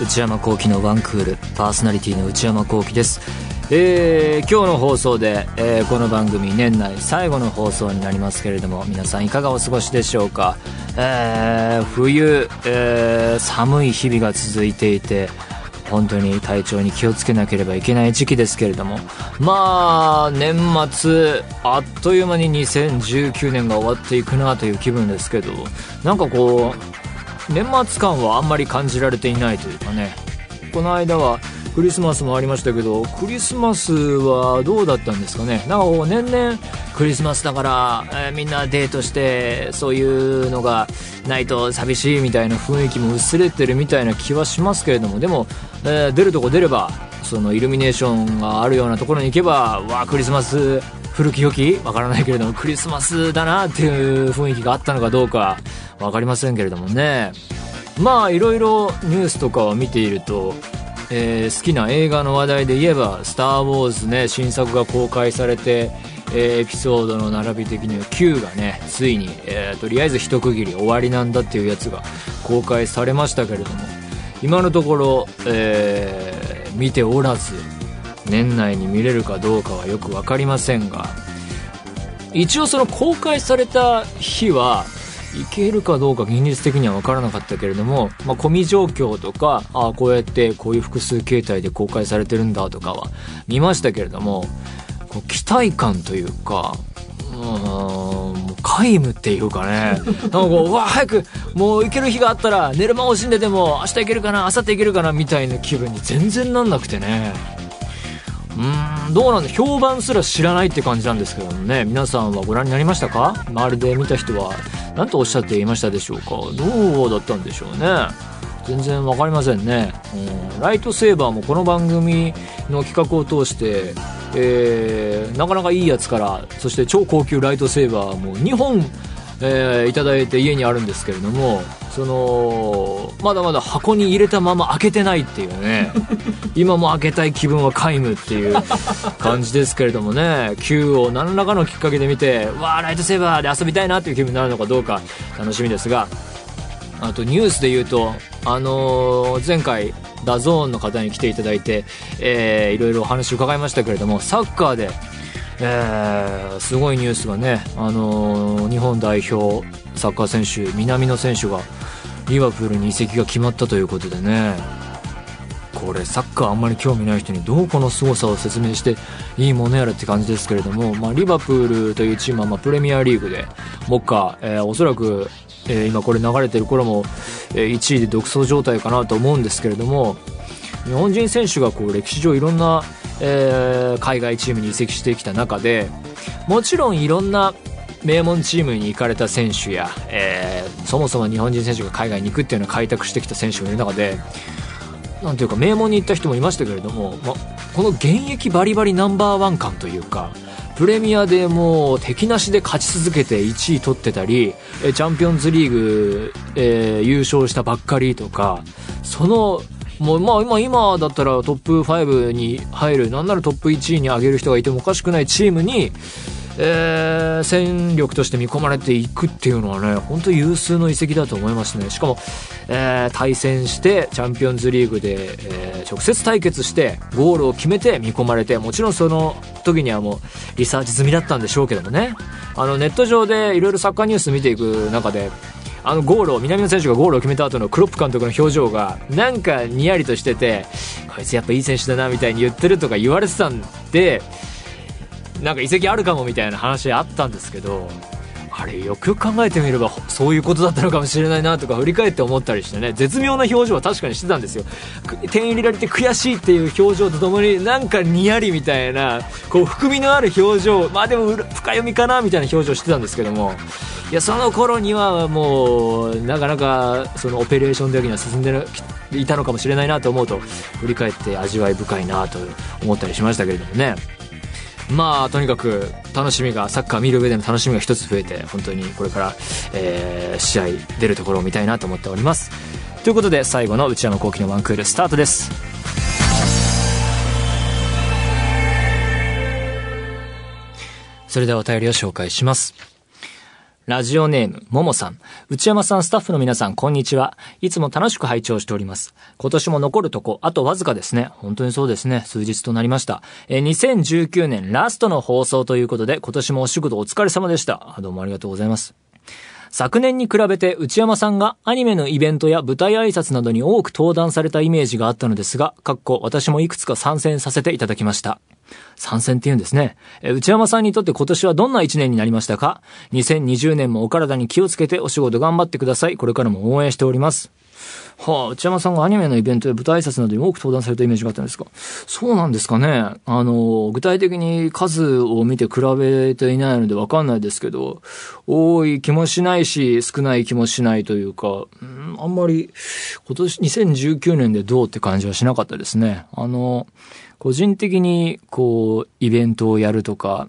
内山聖輝のワンクールパーソナリティの内山聖輝です。えー、今日の放送で、えー、この番組年内最後の放送になりますけれども皆さんいかがお過ごしでしょうか、えー、冬、えー、寒い日々が続いていて本当に体調に気をつけなければいけない時期ですけれども。まあ年末あっという間に2019年が終わっていくなという気分ですけどなんかこう年末感はあんまり感じられていないというかね。この間はクリスマスもありましたけどクリスマスはどうだったんですかね。なんか年々クリスマスだから、えー、みんなデートしてそういうのがないと寂しいみたいな雰囲気も薄れてるみたいな気はしますけれどもでも、えー、出るとこ出ればそのイルミネーションがあるようなところに行けばわあクリスマス古き良きわからないけれどもクリスマスだなっていう雰囲気があったのかどうか分かりませんけれどもね。まあいろいろニュースとかを見ているとえー、好きな映画の話題で言えば「スター・ウォーズね」新作が公開されて、えー、エピソードの並び的には9がねついに、えー、とりあえず一区切り終わりなんだっていうやつが公開されましたけれども今のところ、えー、見ておらず年内に見れるかどうかはよく分かりませんが一応その公開された日はいけるかどうか現実的には分からなかったけれども、まあ、込み状況とかああこうやってこういう複数形態で公開されてるんだとかは見ましたけれどもこう期待感というかもう皆無っていうかね。なんかこううわ早くもう行ける日があったら寝る間を惜しんでても明日行けるかな明後日行けるかなみたいな気分に全然なんなくてね。うんどうなんだ評判すら知らないって感じなんですけどもね。皆さんはご覧になりましたか？周りで見た人は何とおっしゃっていましたでしょうか？どうだったんでしょうね。全然分かりませんね、うん、ライトセーバーもこの番組の企画を通して、えー、なかなかいいやつからそして超高級ライトセーバーも2本えー、いただいて家にあるんですけれどもそのまだまだ箱に入れたまま開けてないっていうね。今も開けたい気分は皆無っていう感じですけれどもね。Q を何らかのきっかけで見てわあライトセーバーで遊びたいなっていう気分になるのかどうか楽しみですが。あとニュースで言うとあのー、前回 DAZN の方に来ていただいて、えー、いろいろお話伺いましたけれどもサッカーでえー、すごいニュースがね、あのー、日本代表サッカー選手南野選手がリバプールに移籍が決まったということでねこれサッカーあんまり興味ない人にどうこの凄さを説明していいものやらって感じですけれども、まあ、リバプールというチームはまあプレミアリーグで目下、えー、おそらく、えー、今これ流れてる頃も、え、1位で独走状態かなと思うんですけれども日本人選手がこう歴史上いろんなえー、海外チームに移籍してきた中でもちろんいろんな名門チームに行かれた選手や、えー、そもそも日本人選手が海外に行くっていうのを開拓してきた選手がいる中でなんていうか名門に行った人もいましたけれども、ま、この現役バリバリナンバーワン感というかプレミアでもう敵なしで勝ち続けて1位取ってたりチャンピオンズリーグ、えー、優勝したばっかりとかそのもうまあ今今だったらトップ5に入るなんならトップ1位に上げる人がいてもおかしくないチームに、えー、戦力として見込まれていくっていうのはね本当有数の遺跡だと思いますね。しかも、えー、対戦してチャンピオンズリーグで、えー、直接対決してゴールを決めて見込まれてもちろんその時にはもうリサーチ済みだったんでしょうけどもね。あのネット上でいろいろサッカーニュース見ていく中であのゴールを南野選手がゴールを決めた後のクロップ監督の表情がなんかにやりとしててこいつやっぱいい選手だなみたいに言ってるとか言われてたんでなんか移籍あるかもみたいな話あったんですけどあれよく考えてみればそういうことだったのかもしれないなとか振り返って思ったりしてね。絶妙な表情は確かにしてたんですよ。点入れられて悔しいっていう表情とともになんかにやりみたいなこう含みのある表情まあでも深読みかなみたいな表情してたんですけども。いやその頃にはもうなかなかそのオペレーション的には進んでいたのかもしれないなと思うと振り返って味わい深いなと思ったりしましたけれどもね。まあとにかく楽しみがサッカー見る上での楽しみが一つ増えて本当にこれから、えー、試合出るところを見たいなと思っております。ということで最後の内山昂輝の1クールスタートです。それではお便りを紹介します。ラジオネーム、ももさん。内山さん、スタッフの皆さん、こんにちは。いつも楽しく拝聴しております。今年も残るとこ、あとわずかですね。本当にそうですね。数日となりました。え、2019年ラストの放送ということで、今年もお仕事お疲れ様でした。どうもありがとうございます。昨年に比べて内山さんがアニメのイベントや舞台挨拶などに多く登壇されたイメージがあったのですが、かっこ私もいくつか参戦させていただきました。参戦って言うんですね。え内山さんにとって今年はどんな1年になりましたか ?2020 年もお体に気をつけてお仕事頑張ってください。これからも応援しております。はあ、内山さんがアニメのイベントや舞台挨拶などに多く登壇されたイメージがあったんですか？そうなんですかねあの、具体的に数を見て比べていないのでわかんないですけど、多い気もしないし、少ない気もしないというか、うん、あんまり今年2019年でどうって感じはしなかったですね。あの、個人的にこう、イベントをやるとか、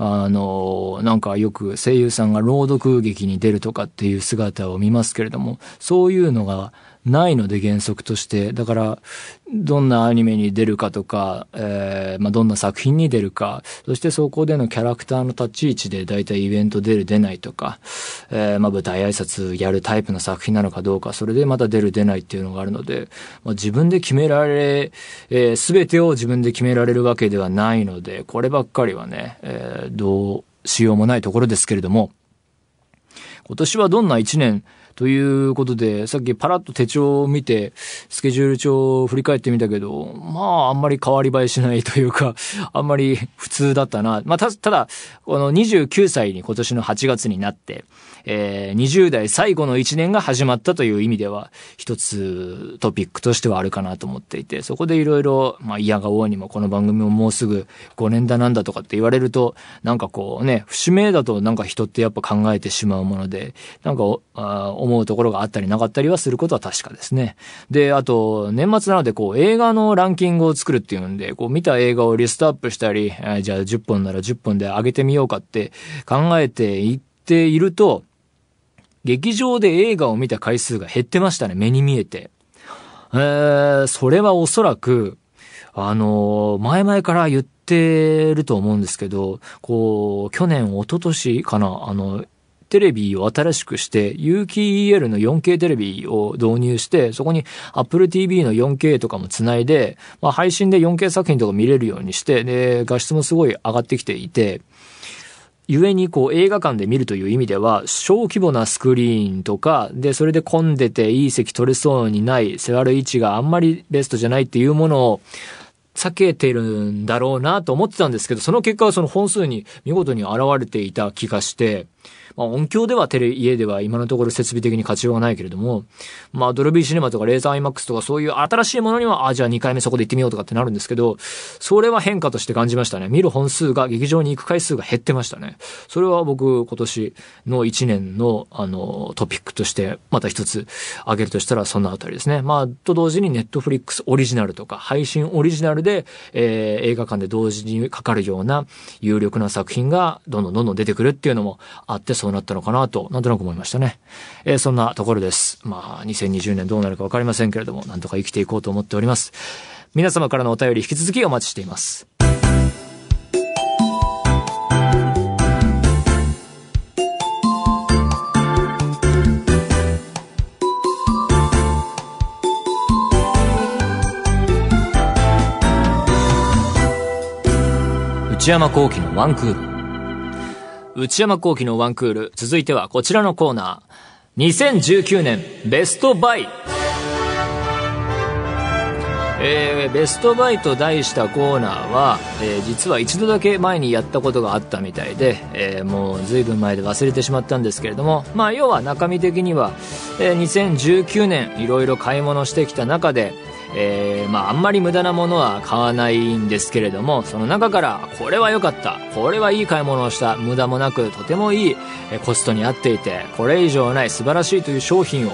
あの、なんかよく声優さんが朗読劇に出るとかっていう姿を見ますけれども、そういうのがないので原則として。だから、どんなアニメに出るかとか、えー、まあ、どんな作品に出るか、そしてそこでのキャラクターの立ち位置で大体イベント出る出ないとか、えー、まあ、舞台挨拶やるタイプの作品なのかどうか、それでまた出る出ないっていうのがあるので、まあ、自分で決められ、えー、全てを自分で決められるわけではないので、こればっかりはね、えー、どうしようもないところですけれども、今年はどんな一年ということで、さっきパラッと手帳を見て、スケジュール帳を振り返ってみたけど、まあ、あんまり変わり映えしないというか、あんまり普通だったな。まあ、た、ただ、この29歳に今年の8月になって、えー、20代最後の1年が始まったという意味では、一つトピックとしてはあるかなと思っていて、そこでいろいろ、まあ嫌が応にもこの番組ももうすぐ5年だなんだとかって言われると、なんかこうね、節目だとなんか人ってやっぱ考えてしまうもので、なんかあ思うところがあったりなかったりはすることは確かですね。で、あと、年末なのでこう映画のランキングを作るっていうんで、こう見た映画をリストアップしたり、えー、じゃあ10本なら10本で上げてみようかって考えていっていると、劇場で映画を見た回数が減ってましたね、目に見えて。えー、それはおそらく、あの、前々から言ってると思うんですけど、こう、去年、一昨年かな、あの、テレビを新しくして、有機 EL の 4K テレビを導入して、そこに Apple TV の 4K とかもつないで、まあ、配信で 4K 作品とか見れるようにして、で、画質もすごい上がってきていて、故にこう映画館で見るという意味では、小規模なスクリーンとか、で、それで混んでていい席取れそうにない、座る位置があんまりベストじゃないっていうものを、避けてるんだろうなと思ってたんですけど、その結果はその本数に見事に現れていた気がして、まあ、音響ではテレ、家では今のところ設備的に活用はないけれども、まあ、ドルビーシネマとかレーザーアイマックスとかそういう新しいものには、あ、じゃあ2回目そこで行ってみようとかってなるんですけど、それは変化として感じましたね。見る本数が、劇場に行く回数が減ってましたね。それは僕、今年の1年の、あの、トピックとして、また一つ挙げるとしたらそのあたりですね。まあ、と同時にネットフリックスオリジナルとか、配信オリジナルで、えー、映画館で同時にかかるような有力な作品がどんどんどんどん出てくるっていうのもあって、うなったのかなと、なんとなく思いましたね。えー、そんなところです。まあ、2020年どうなるかわかりませんけれども、なんとか生きていこうと思っております。皆様からのお便り引き続きお待ちしています。内山幸喜のワンクール。内山幸喜のワンクール。続いてはこちらのコーナー。2019年ベストバイ。えー、ベストバイと題したコーナーは、えー、実は一度だけ前にやったことがあったみたいで、えー、もう随分前で忘れてしまったんですけれども、まあ要は中身的には、えー、2019年いろいろ買い物してきた中で、えー、まああんまり無駄なものは買わないんですけれども、その中からこれは良かった、これはいい買い物をした、無駄もなくとてもいいコストに合っていて、これ以上ない素晴らしいという商品を、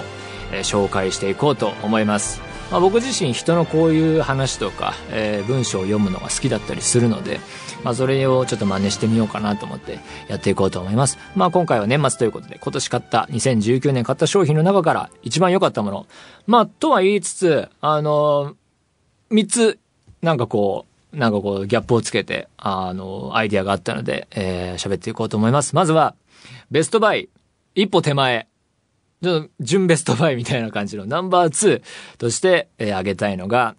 え、紹介していこうと思います。まあ、僕自身人のこういう話とか、えー、文章を読むのが好きだったりするので、まあ、それをちょっと真似してみようかなと思ってやっていこうと思います。まあ、今回は年末ということで、今年買った、2019年買った商品の中から一番良かったもの。まあ、とは言いつつ、あの三つ、なんかこう、なんかこう、ギャップをつけて、あの、アイディアがあったので、えー、喋っていこうと思います。まずは、ベストバイ、一歩手前、ちょっと準ベストバイみたいな感じのナンバー2として、えー、挙げたいのが、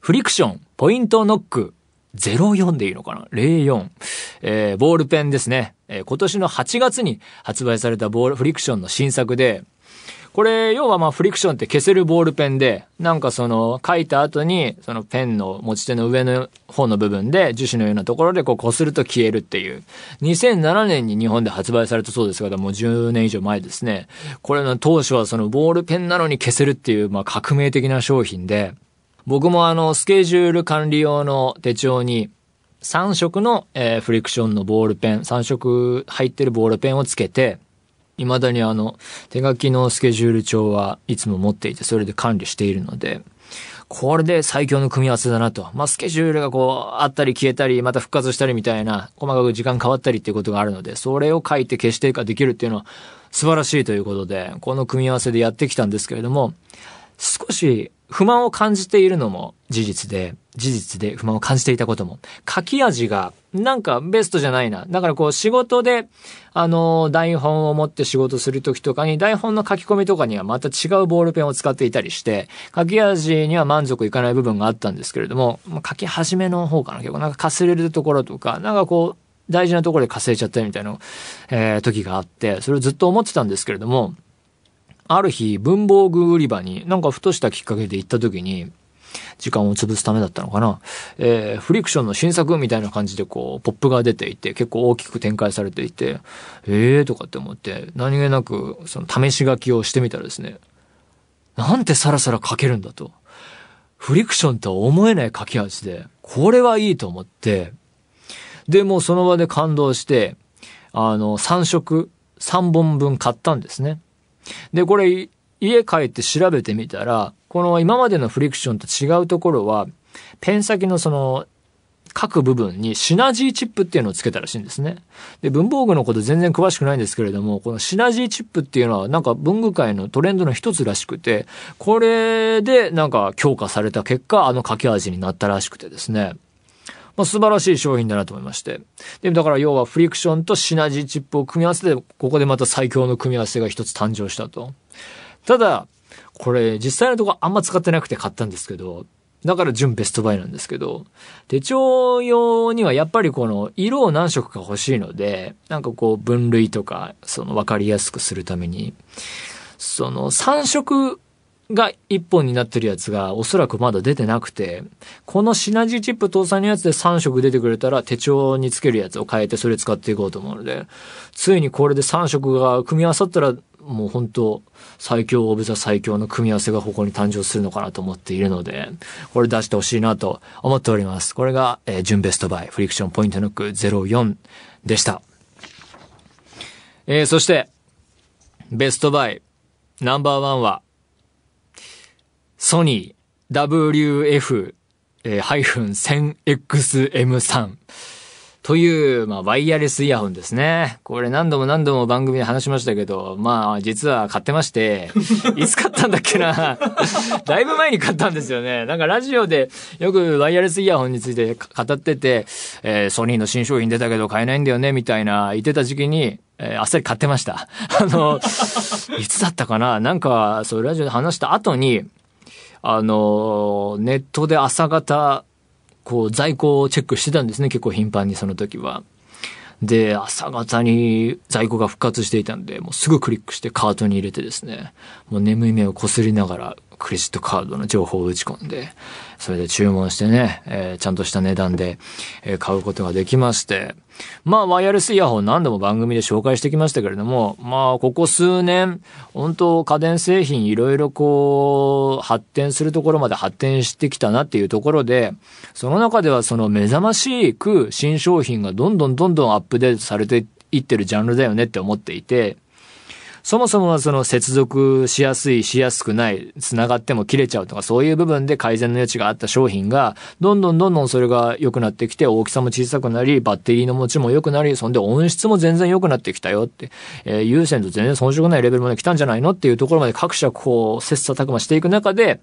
フリクション、ポイントノック、04でいいのかな ?04。えー、ボールペンですね。えー、今年の8月に発売されたボール、フリクションの新作で、これ、要はまあフリクションって消せるボールペンで、なんかその書いた後に、そのペンの持ち手の上の方の部分で樹脂のようなところでこう擦ると消えるっていう。2007年に日本で発売されたそうですが、もう10年以上前ですね。これの当初はそのボールペンなのに消せるっていうまあ革命的な商品で、僕もあのスケジュール管理用の手帳に3色の、えー、フリクションのボールペン、3色入ってるボールペンをつけて、未だにあの、手書きのスケジュール帳はいつも持っていて、それで管理しているので、これで最強の組み合わせだなと。まあ、スケジュールがこう、あったり消えたり、また復活したりみたいな、細かく時間変わったりっていうことがあるので、それを書いて消してができるっていうのは素晴らしいということで、この組み合わせでやってきたんですけれども、少し不満を感じているのも事実で、事実で不満を感じていたことも、書き味がなんかベストじゃないな。だからこう仕事で、あの、台本を持って仕事するときとかに、台本の書き込みとかにはまた違うボールペンを使っていたりして、書き味には満足いかない部分があったんですけれども、書き始めの方かな、結構なんかかすれるところとか、なんかこう、大事なところでかすれちゃったみたいな、えー、時があって、それをずっと思ってたんですけれども、ある日、文房具売り場になんかふとしたきっかけで行った時に、時間を潰すためだったのかな。えー、フリクションの新作みたいな感じでこう、ポップが出ていて、結構大きく展開されていて、えーとかって思って、何気なく、その試し書きをしてみたらですね、なんてサラサラ書けるんだと。フリクションとは思えない書き味で、これはいいと思って、で、もうその場で感動して、あの、3色、3本分買ったんですね。で、これ、家帰って調べてみたら、この今までのフリクションと違うところは、ペン先のその、各部分にシナジーチップっていうのをつけたらしいんですね。で、文房具のこと全然詳しくないんですけれども、このシナジーチップっていうのはなんか文具界のトレンドの一つらしくて、これでなんか強化された結果、あの書き味になったらしくてですね。まあ、素晴らしい商品だなと思いまして。で、だから要はフリクションとシナジーチップを組み合わせて、ここでまた最強の組み合わせが一つ誕生したと。ただ、これ実際のところあんま使ってなくて買ったんですけど、だから純ベストバイなんですけど、手帳用にはやっぱりこの色を何色か欲しいので、なんかこう分類とか、その分かりやすくするために、その3色が1本になってるやつがおそらくまだ出てなくて、このシナジーチップ搭載のやつで3色出てくれたら手帳につけるやつを変えてそれ使っていこうと思うので、ついにこれで3色が組み合わさったらもう本当最強 of the 最強の組み合わせがここに誕生するのかなと思っているので、これ出してほしいなと思っております。これが、えー、準ベストバイ、フリクションポイントノック04でした。えー、そして、ベストバイ、ナンバーワンは、ソニー WF-1000XM3 という、まあ、ワイヤレスイヤホンですね。これ何度も何度も番組で話しましたけど、まあ、実は買ってまして、いつ買ったんだっけな だいぶ前に買ったんですよね。なんかラジオでよくワイヤレスイヤホンについて語ってて、えー、ソニーの新商品出たけど買えないんだよね、みたいな言ってた時期に、えー、あっさり買ってました。あの、いつだったかななんか、そう、ラジオで話した後に、あの、ネットで朝方、こう、在庫をチェックしてたんですね、結構頻繁にその時は。で、朝方に在庫が復活していたんで、もうすぐクリックしてカートに入れてですね、もう眠い目をこすりながらクレジットカードの情報を打ち込んで、それで注文してね、えー、ちゃんとした値段で、えー、買うことができまして、まあ、ワイヤレスイヤホン何度も番組で紹介してきましたけれども、まあ、ここ数年、本当家電製品いろいろこう、発展するところまで発展してきたなっていうところで、その中ではその目覚ましく新商品がどんどんどんどんアップデートされていってるジャンルだよねって思っていて、そもそもはその接続しやすい、しやすくない、繋がっても切れちゃうとか、そういう部分で改善の余地があった商品が、どんどんどんどんそれが良くなってきて、大きさも小さくなり、バッテリーの持ちも良くなり、そんで音質も全然良くなってきたよって、えー、有線と全然遜色ないレベルまで来たんじゃないのっていうところまで各社こう、切磋琢磨していく中で、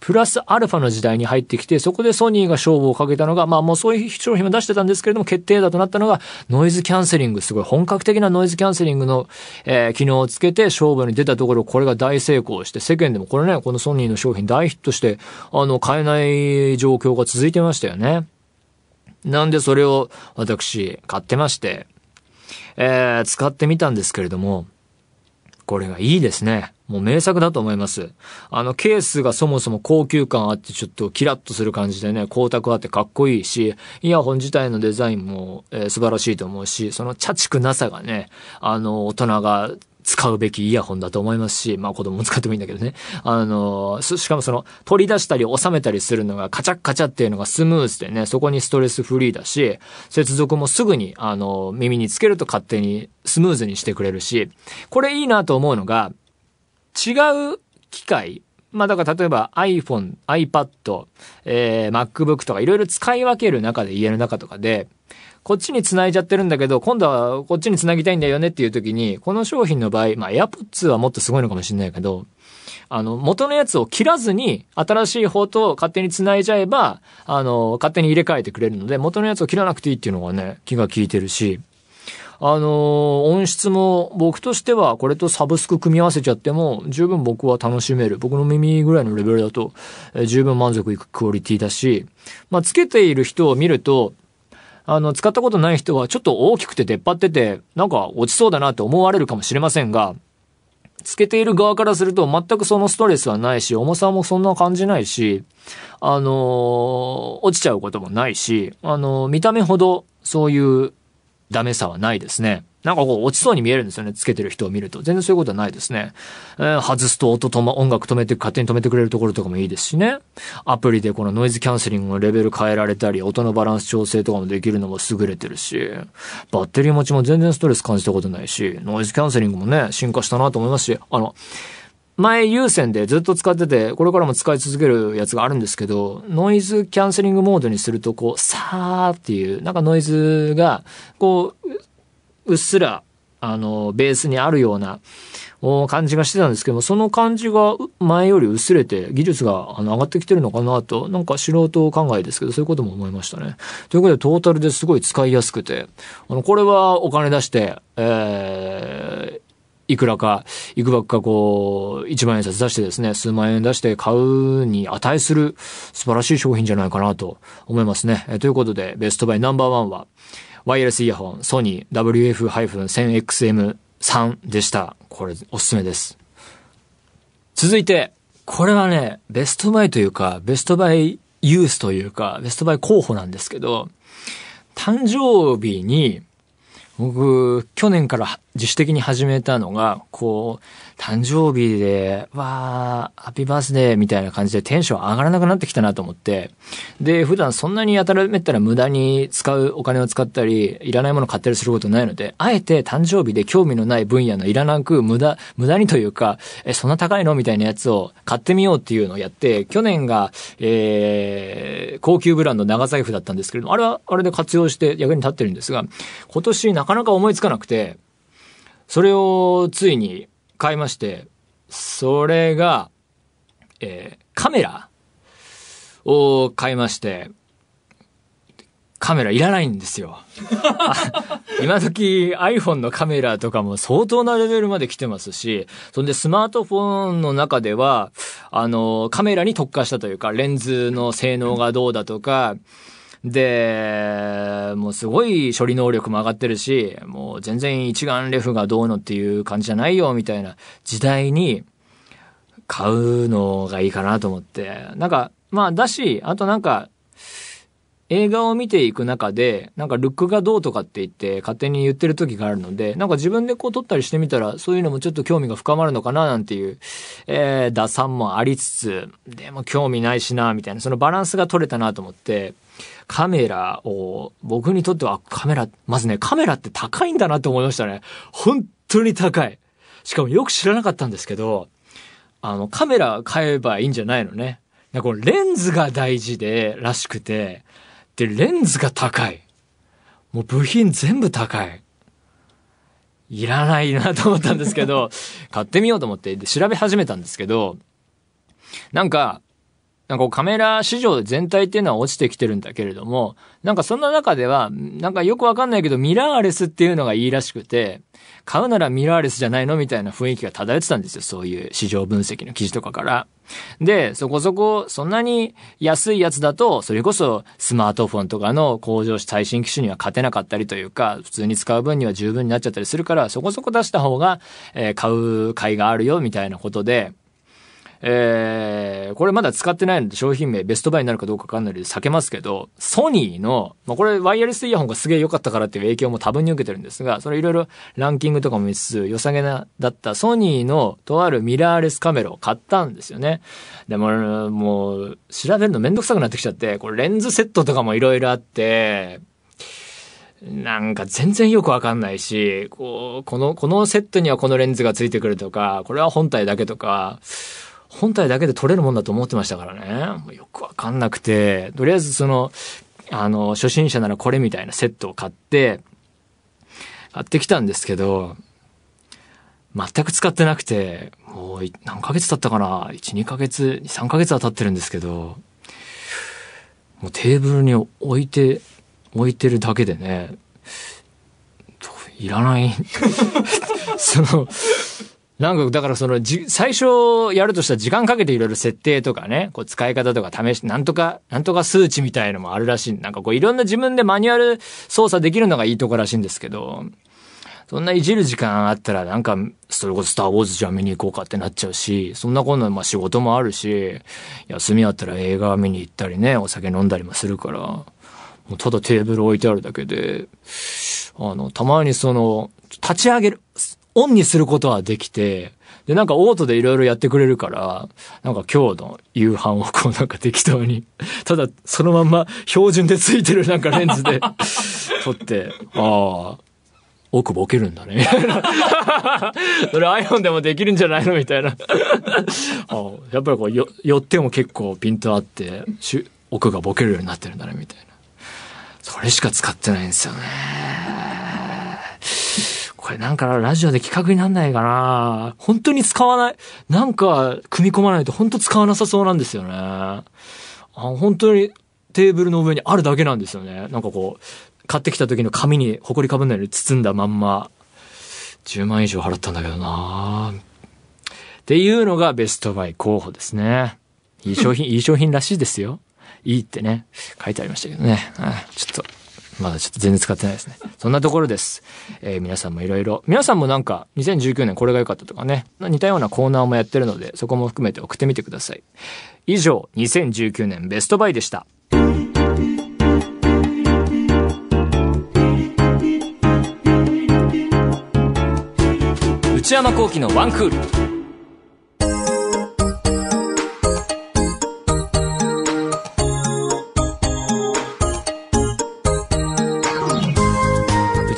プラスアルファの時代に入ってきて、そこでソニーが勝負をかけたのが、まあもうそういう商品も出してたんですけれども、決定打となったのが、ノイズキャンセリング、すごい本格的なノイズキャンセリングの、えー、機能をつけて勝負に出たところ、これが大成功して、世間でもこれね、このソニーの商品大ヒットして、あの、買えない状況が続いてましたよね。なんでそれを私、買ってまして、えー、使ってみたんですけれども、これがいいですね。もう名作だと思います。あの、ケースがそもそも高級感あってちょっとキラッとする感じでね、光沢あってかっこいいし、イヤホン自体のデザインも、えー、素晴らしいと思うし、その茶畜なさがね、あの、大人が使うべきイヤホンだと思いますし、まあ子供も使ってもいいんだけどね。あの、しかもその取り出したり収めたりするのがカチャッカチャっていうのがスムーズでね、そこにストレスフリーだし、接続もすぐにあの耳につけると勝手にスムーズにしてくれるし、これいいなと思うのが、違う機械、まあだから例えば iPhone、iPad、えー、MacBook とかいろいろ使い分ける中で家の中とかで、こっちに繋いじゃってるんだけど、今度はこっちに繋ぎたいんだよねっていう時に、この商品の場合、まあ AirPods はもっとすごいのかもしれないけど、あの、元のやつを切らずに、新しい方と勝手に繋いじゃえば、あの、勝手に入れ替えてくれるので、元のやつを切らなくていいっていうのがね、気が利いてるし、あの音質も僕としてはこれとサブスク組み合わせちゃっても十分僕は楽しめる。僕の耳ぐらいのレベルだと、え十分満足いくクオリティだし、まあ、つけている人を見ると、あの、使ったことない人はちょっと大きくて出っ張ってて、なんか落ちそうだなって思われるかもしれませんが、つけている側からすると全くそのストレスはないし、重さもそんな感じないし、あのー、落ちちゃうこともないし、あのー、見た目ほどそういうダメさはないですね。なんかこう落ちそうに見えるんですよね。つけてる人を見ると。全然そういうことはないですね。えー、外すと音と、ま、音楽止めて、勝手に止めてくれるところとかもいいですしね。アプリでこのノイズキャンセリングのレベル変えられたり、音のバランス調整とかもできるのも優れてるし、バッテリー持ちも全然ストレス感じたことないし、ノイズキャンセリングもね、進化したなと思いますし、あの、前有線でずっと使ってて、これからも使い続けるやつがあるんですけど、ノイズキャンセリングモードにすると、こう、さーっていう、なんかノイズが、こう、うっすら、あの、ベースにあるような感じがしてたんですけども、その感じが前より薄れて、技術があの上がってきてるのかなと、なんか素人考えですけど、そういうことも思いましたね。ということで、トータルですごい使いやすくて、あの、これはお金出して、えー、いくらか、いくばっかこう、1万円札出してですね、数万円出して買うに値する素晴らしい商品じゃないかなと思いますね。えということで、ベストバイナンバーワンは、ワイヤレスイヤホン、ソニー WF-1000XM3 でした。これ、おすすめです。続いて、これはね、ベストバイというか、ベストバイユースというか、ベストバイ候補なんですけど、誕生日に、僕、去年から自主的に始めたのが、こう、誕生日で、わー、ハッピーバースデーみたいな感じでテンション上がらなくなってきたなと思って、で、普段そんなにやたらめったら無駄に使うお金を使ったり、いらないもの買ったりすることないので、あえて誕生日で興味のない分野のいらなく無駄、無駄にというか、え、そんな高いのみたいなやつを買ってみようっていうのをやって、去年が、えー、高級ブランド長財布だったんですけれども、あれはあれで活用して役に立ってるんですが、今年なかなか思いつかなくて、それをついに買いまして、それが、えー、カメラを買いまして、カメラいらないんですよ。今時 iPhone のカメラとかも相当なレベルまで来てますし、そんでスマートフォンの中では、あの、カメラに特化したというか、レンズの性能がどうだとか、で、もうすごい処理能力も上がってるし、もう全然一眼レフがどうのっていう感じじゃないよみたいな時代に買うのがいいかなと思って。なんか、まあだし、あとなんか、映画を見ていく中で、なんかルックがどうとかって言って勝手に言ってる時があるので、なんか自分でこう撮ったりしてみたら、そういうのもちょっと興味が深まるのかななんていう、えー、打算もありつつ、でも興味ないしな、みたいな、そのバランスが取れたなと思って、カメラを、僕にとってはカメラ、まずね、カメラって高いんだなって思いましたね。本当に高い。しかもよく知らなかったんですけど、あの、カメラ買えばいいんじゃないのね。なんかこのレンズが大事で、らしくて、で、レンズが高い。もう部品全部高い。いらないなと思ったんですけど、買ってみようと思ってで調べ始めたんですけど、なんか、なんかこうカメラ市場全体っていうのは落ちてきてるんだけれども、なんかそんな中では、なんかよくわかんないけど、ミラーレスっていうのがいいらしくて、買うならミラーレスじゃないのみたいな雰囲気が漂ってたんですよ。そういう市場分析の記事とかから。で、そこそこ、そんなに安いやつだと、それこそスマートフォンとかの向上し最新機種には勝てなかったりというか、普通に使う分には十分になっちゃったりするから、そこそこ出した方が、えー、買う甲斐があるよ、みたいなことで、えー、これまだ使ってないので商品名ベストバイになるかどうかわかんないので避けますけど、ソニーの、まあ、これワイヤレスイヤホンがすげえ良かったからっていう影響も多分に受けてるんですが、それいろいろランキングとかも見つつ、良さげな、だったソニーのとあるミラーレスカメラを買ったんですよね。でも、もう、調べるのめんどくさくなってきちゃって、これレンズセットとかもいろいろあって、なんか全然よくわかんないし、こう、この、このセットにはこのレンズがついてくるとか、これは本体だけとか、本体だけで撮れるもんだと思ってましたからね。よくわかんなくて、とりあえずその、あの、初心者ならこれみたいなセットを買って、買ってきたんですけど、全く使ってなくて、もう何ヶ月経ったかな ?1、2ヶ月、3ヶ月は経ってるんですけど、もうテーブルに置いて、置いてるだけでね、いらない その、なんか、だからその、じ、最初やるとしたら時間かけていろいろ設定とかね、こう使い方とか試し、なんとか、なんとか数値みたいのもあるらしい。なんかこういろんな自分でマニュアル操作できるのがいいとこらしいんですけど、そんないじる時間あったらなんか、それこそスターウォーズじゃ見に行こうかってなっちゃうし、そんなことまあ仕事もあるし、休みあったら映画見に行ったりね、お酒飲んだりもするから、もうただテーブル置いてあるだけで、あの、たまにその、立ち上げる。オンにすることはできて、で、なんかオートでいろいろやってくれるから、なんか今日の夕飯をこうなんか適当に、ただそのまんま標準でついてるなんかレンズで 撮って、ああ、奥ボケるんだね、みたいな。それ iPhone でもできるんじゃないの？みたいな。あやっぱりこうよ、寄っても結構ピントあって、奥がボケるようになってるんだね、みたいな。それしか使ってないんですよね。これなんかラジオで企画になんないかな本当に使わない。なんか組み込まないと本当使わなさそうなんですよね。あ本当にテーブルの上にあるだけなんですよね。なんかこう、買ってきた時の紙に埃かぶんないように包んだまんま、10万以上払ったんだけどなっていうのがベストバイ候補ですね。いい商品、いい商品らしいですよ。いいってね、書いてありましたけどね。ちょっと、まだちょっと全然使ってないですね。そんなところです。えー、皆さんもいろいろ、皆さんもなんか2019年これが良かったとかね、似たようなコーナーもやってるので、そこも含めて送ってみてください。以上、2019年ベストバイでした。内山幸喜のワンクール。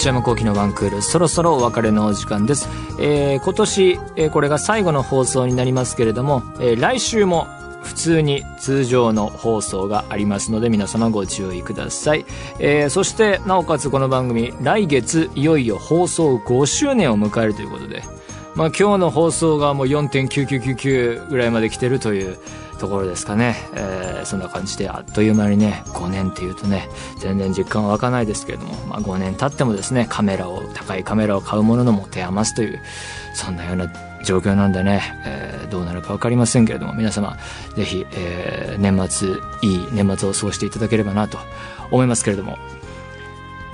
内山幸喜のワンクール、そろそろお別れのお時間です。えー、今年、えー、これが最後の放送になりますけれども、えー、来週も普通に通常の放送がありますので皆様ご注意ください。えー、そしてなおかつこの番組来月いよいよ放送5周年を迎えるということで、まあ今日の放送がもう4.9999ぐらいまで来てるというところですかね、えー、そんな感じであっという間にね5年っていうとね全然実感は湧かないですけれども、まあ、5年経ってもですねカメラを高いカメラを買うものの持て余すというそんなような状況なんでね、えー、どうなるか分かりませんけれども皆様ぜひ、えー、年末いい年末を過ごしていただければなと思いますけれども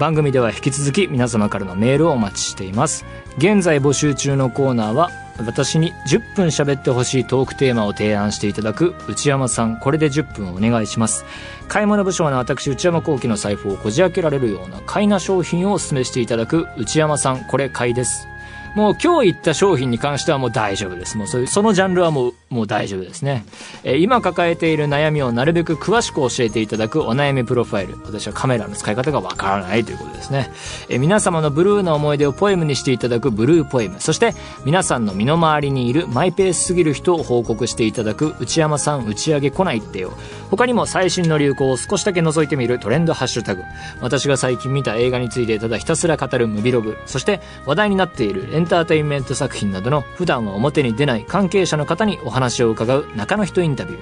番組では引き続き皆様からのメールをお待ちしています。現在募集中のコーナーは私に10分喋ってほしいトークテーマを提案していただく内山さんこれで10分お願いします。買い物部署の私内山幸喜の財布をこじ開けられるような買いな商品をお勧めしていただく内山さんこれ買いです。もう今日言った商品に関してはもう大丈夫です。もうそういうそのジャンルはもうもう大丈夫ですね。えー、今抱えている悩みをなるべく詳しく教えていただくお悩みプロファイル。私はカメラの使い方がわからないということですね。えー、皆様のブルーな思い出をポエムにしていただくブルーポエム。そして皆さんの身の回りにいるマイペースすぎる人を報告していただく内山さん打ち上げ来ないってよ。他にも最新の流行を少しだけ覗いてみるトレンドハッシュタグ。私が最近見た映画についてただひたすら語るムビログ。そして話題になっているエンターテインメント作品などの普段は表に出ない関係者の方にお話話を伺う中の人インタビュー。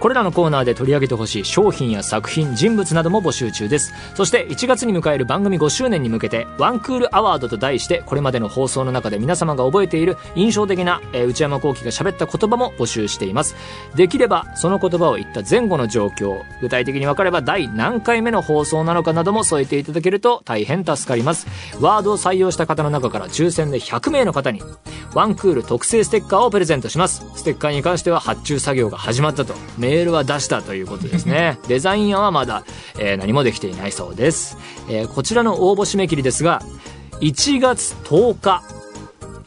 これらのコーナーで取り上げてほしい商品や作品人物なども募集中です。そして1月に迎える番組5周年に向けてワンクールアワードと題してこれまでの放送の中で皆様が覚えている印象的な、えー、内山幸輝が喋った言葉も募集しています。できればその言葉を言った前後の状況具体的に分かれば第何回目の放送なのかなども添えていただけると大変助かります。ワードを採用した方の中から抽選で100名の方にワンクール特製ステッカーをプレゼントします。ステッカーに関しては発注作業が始まったと。メールは出したということですね。デザイン案はまだ、えー、何もできていないそうです。えー、こちらの応募締め切りですが、1月10日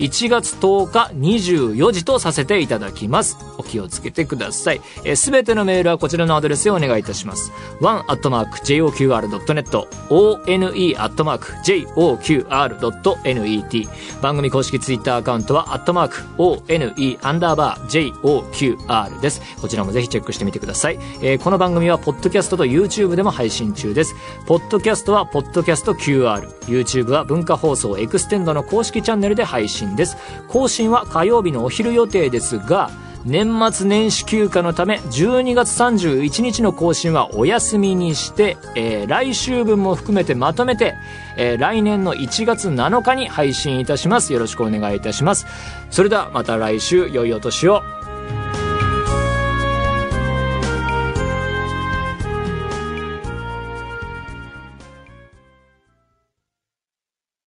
1月10日24時とさせていただきます。お気をつけてください。す、べ、てのメールはこちらのアドレスへお願いいたします。one.joqr.net one.joqr.net 番組公式ツイッターアカウントは、one アンダーバー joqr です。こちらもぜひチェックしてみてください。えー、この番組は、ポッドキャストと YouTube でも配信中です。ポッドキャストは、ポッドキャスト QR。YouTube は文化放送エクステンドの公式チャンネルで配信です。更新は火曜日のお昼予定ですが、年末年始休暇のため12月31日の更新はお休みにして、えー、来週分も含めてまとめて、えー、来年の1月7日に配信いたします。よろしくお願いいたします。それではまた来週良いお年を。